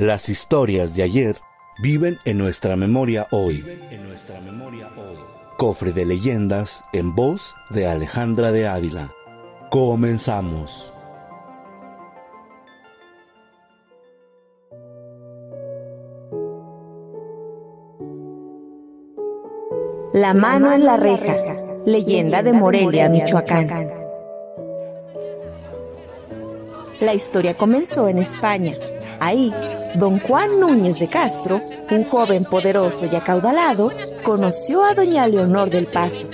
Las historias de ayer viven en nuestra memoria hoy. En nuestra memoria hoy. Cofre de leyendas en voz de Alejandra de Ávila. Comenzamos. La mano en la reja. Leyenda de Morelia, Michoacán. La historia comenzó en España. Ahí, don Juan Núñez de Castro, un joven poderoso y acaudalado, conoció a doña Leonor del Paso.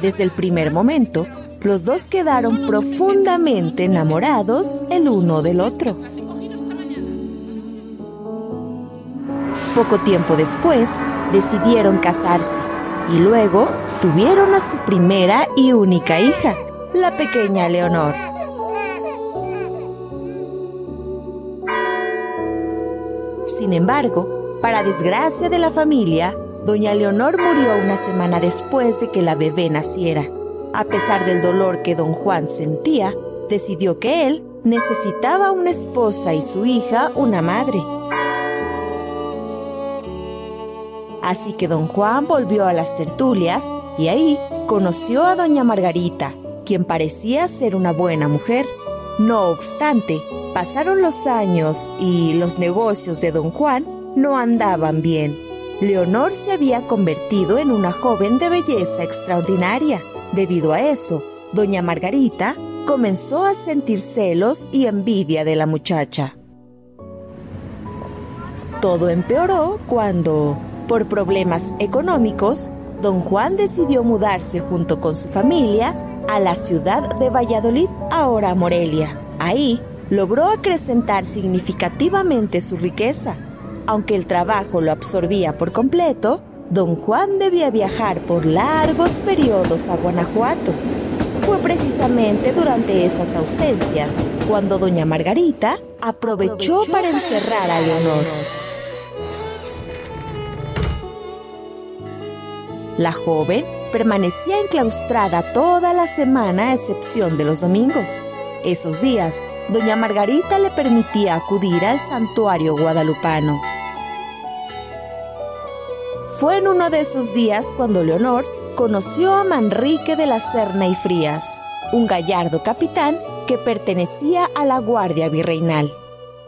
Desde el primer momento, los dos quedaron profundamente enamorados el uno del otro. Poco tiempo después, decidieron casarse y luego tuvieron a su primera y única hija, la pequeña Leonor. Sin embargo, para desgracia de la familia, doña Leonor murió una semana después de que la bebé naciera. A pesar del dolor que don Juan sentía, decidió que él necesitaba una esposa y su hija una madre. Así que don Juan volvió a las tertulias y ahí conoció a doña Margarita, quien parecía ser una buena mujer. No obstante, pasaron los años y los negocios de don Juan no andaban bien. Leonor se había convertido en una joven de belleza extraordinaria. Debido a eso, doña Margarita comenzó a sentir celos y envidia de la muchacha. Todo empeoró cuando, por problemas económicos, don Juan decidió mudarse junto con su familia a la ciudad de Valladolid, ahora Morelia. Ahí logró acrecentar significativamente su riqueza. Aunque el trabajo lo absorbía por completo, don Juan debía viajar por largos periodos a Guanajuato. Fue precisamente durante esas ausencias cuando doña Margarita aprovechó para encerrar a Leonor. La joven permanecía enclaustrada toda la semana a excepción de los domingos. Esos días, doña Margarita le permitía acudir al santuario guadalupano. Fue en uno de esos días cuando Leonor conoció a Manrique de la Serna y Frías, un gallardo capitán que pertenecía a la Guardia Virreinal.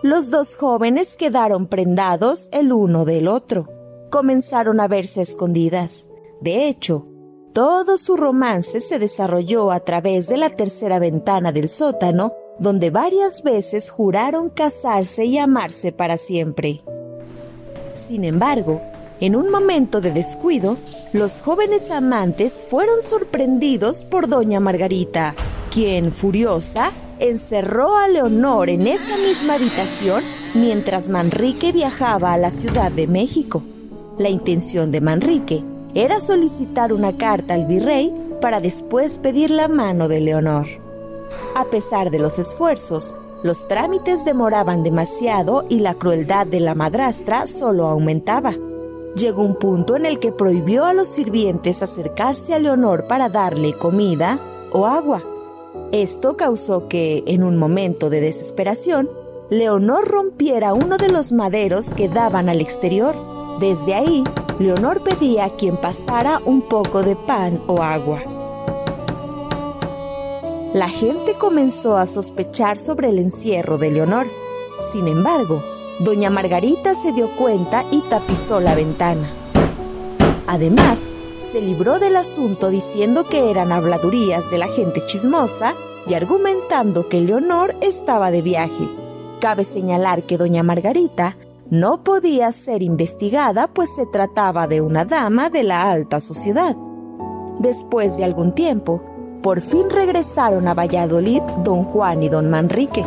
Los dos jóvenes quedaron prendados el uno del otro. Comenzaron a verse escondidas. De hecho, todo su romance se desarrolló a través de la tercera ventana del sótano, donde varias veces juraron casarse y amarse para siempre. Sin embargo, en un momento de descuido, los jóvenes amantes fueron sorprendidos por doña Margarita, quien, furiosa, encerró a Leonor en esa misma habitación mientras Manrique viajaba a la Ciudad de México. La intención de Manrique era solicitar una carta al virrey para después pedir la mano de Leonor. A pesar de los esfuerzos, los trámites demoraban demasiado y la crueldad de la madrastra solo aumentaba. Llegó un punto en el que prohibió a los sirvientes acercarse a Leonor para darle comida o agua. Esto causó que, en un momento de desesperación, Leonor rompiera uno de los maderos que daban al exterior. Desde ahí, Leonor pedía a quien pasara un poco de pan o agua. La gente comenzó a sospechar sobre el encierro de Leonor. Sin embargo, doña Margarita se dio cuenta y tapizó la ventana. Además, se libró del asunto diciendo que eran habladurías de la gente chismosa y argumentando que Leonor estaba de viaje. Cabe señalar que doña Margarita no podía ser investigada pues se trataba de una dama de la alta sociedad. Después de algún tiempo, Por fin regresaron a Valladolid don Juan y don Manrique.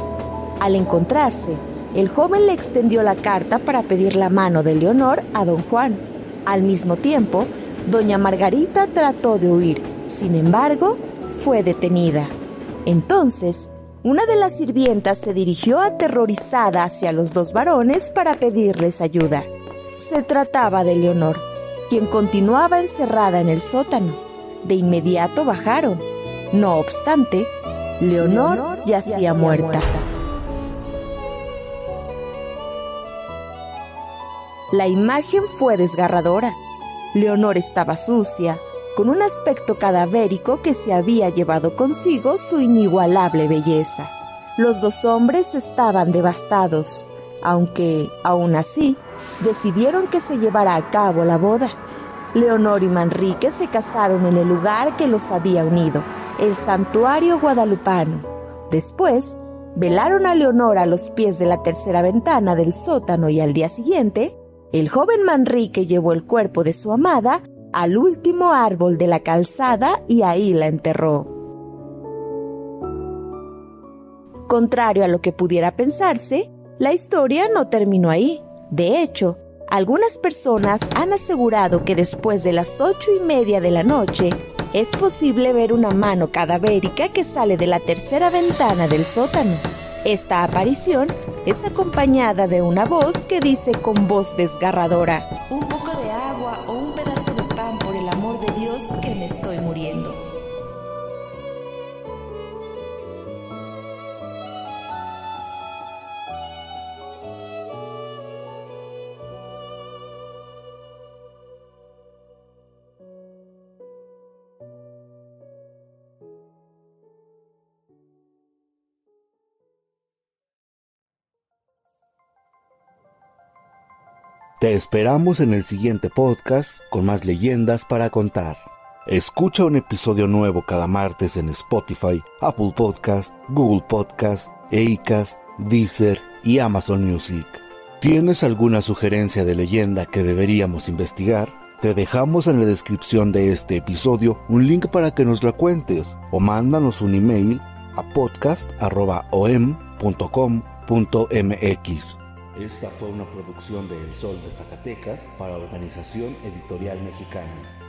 Al encontrarse, el joven le extendió la carta para pedir la mano de Leonor a don Juan. Al mismo tiempo, doña Margarita trató de huir, sin embargo, fue detenida. Entonces, una de las sirvientas se dirigió aterrorizada hacia los dos varones para pedirles ayuda. Se trataba de Leonor, quien continuaba encerrada en el sótano. De inmediato bajaron. No obstante, Leonor, yacía, muerta. La imagen fue desgarradora. Leonor estaba sucia, con un aspecto cadavérico que se había llevado consigo su inigualable belleza. Los dos hombres estaban devastados, aunque, aún así, decidieron que se llevara a cabo la boda. Leonor y Manrique se casaron en el lugar que los había unido, el santuario guadalupano. Después, velaron a Leonor a los pies de la tercera ventana del sótano y al día siguiente, el joven Manrique llevó el cuerpo de su amada al último árbol de la calzada y ahí la enterró. Contrario a lo que pudiera pensarse, la historia no terminó ahí. De hecho, algunas personas han asegurado que después de las ocho y media de la noche es posible ver una mano cadavérica que sale de la tercera ventana del sótano. Esta aparición es acompañada de una voz que dice con voz desgarradora, un poco de agua o un estoy muriendo. Te esperamos en el siguiente podcast con más leyendas para contar. Escucha un episodio nuevo cada martes en Spotify, Apple Podcast, Google Podcast, Acast, Deezer y Amazon Music. ¿Tienes alguna sugerencia de leyenda que deberíamos investigar? Te dejamos en la descripción de este episodio un link para que nos la cuentes o mándanos un email a podcast.om.com.mx. Esta fue una producción de El Sol de Zacatecas para Organización Editorial Mexicana.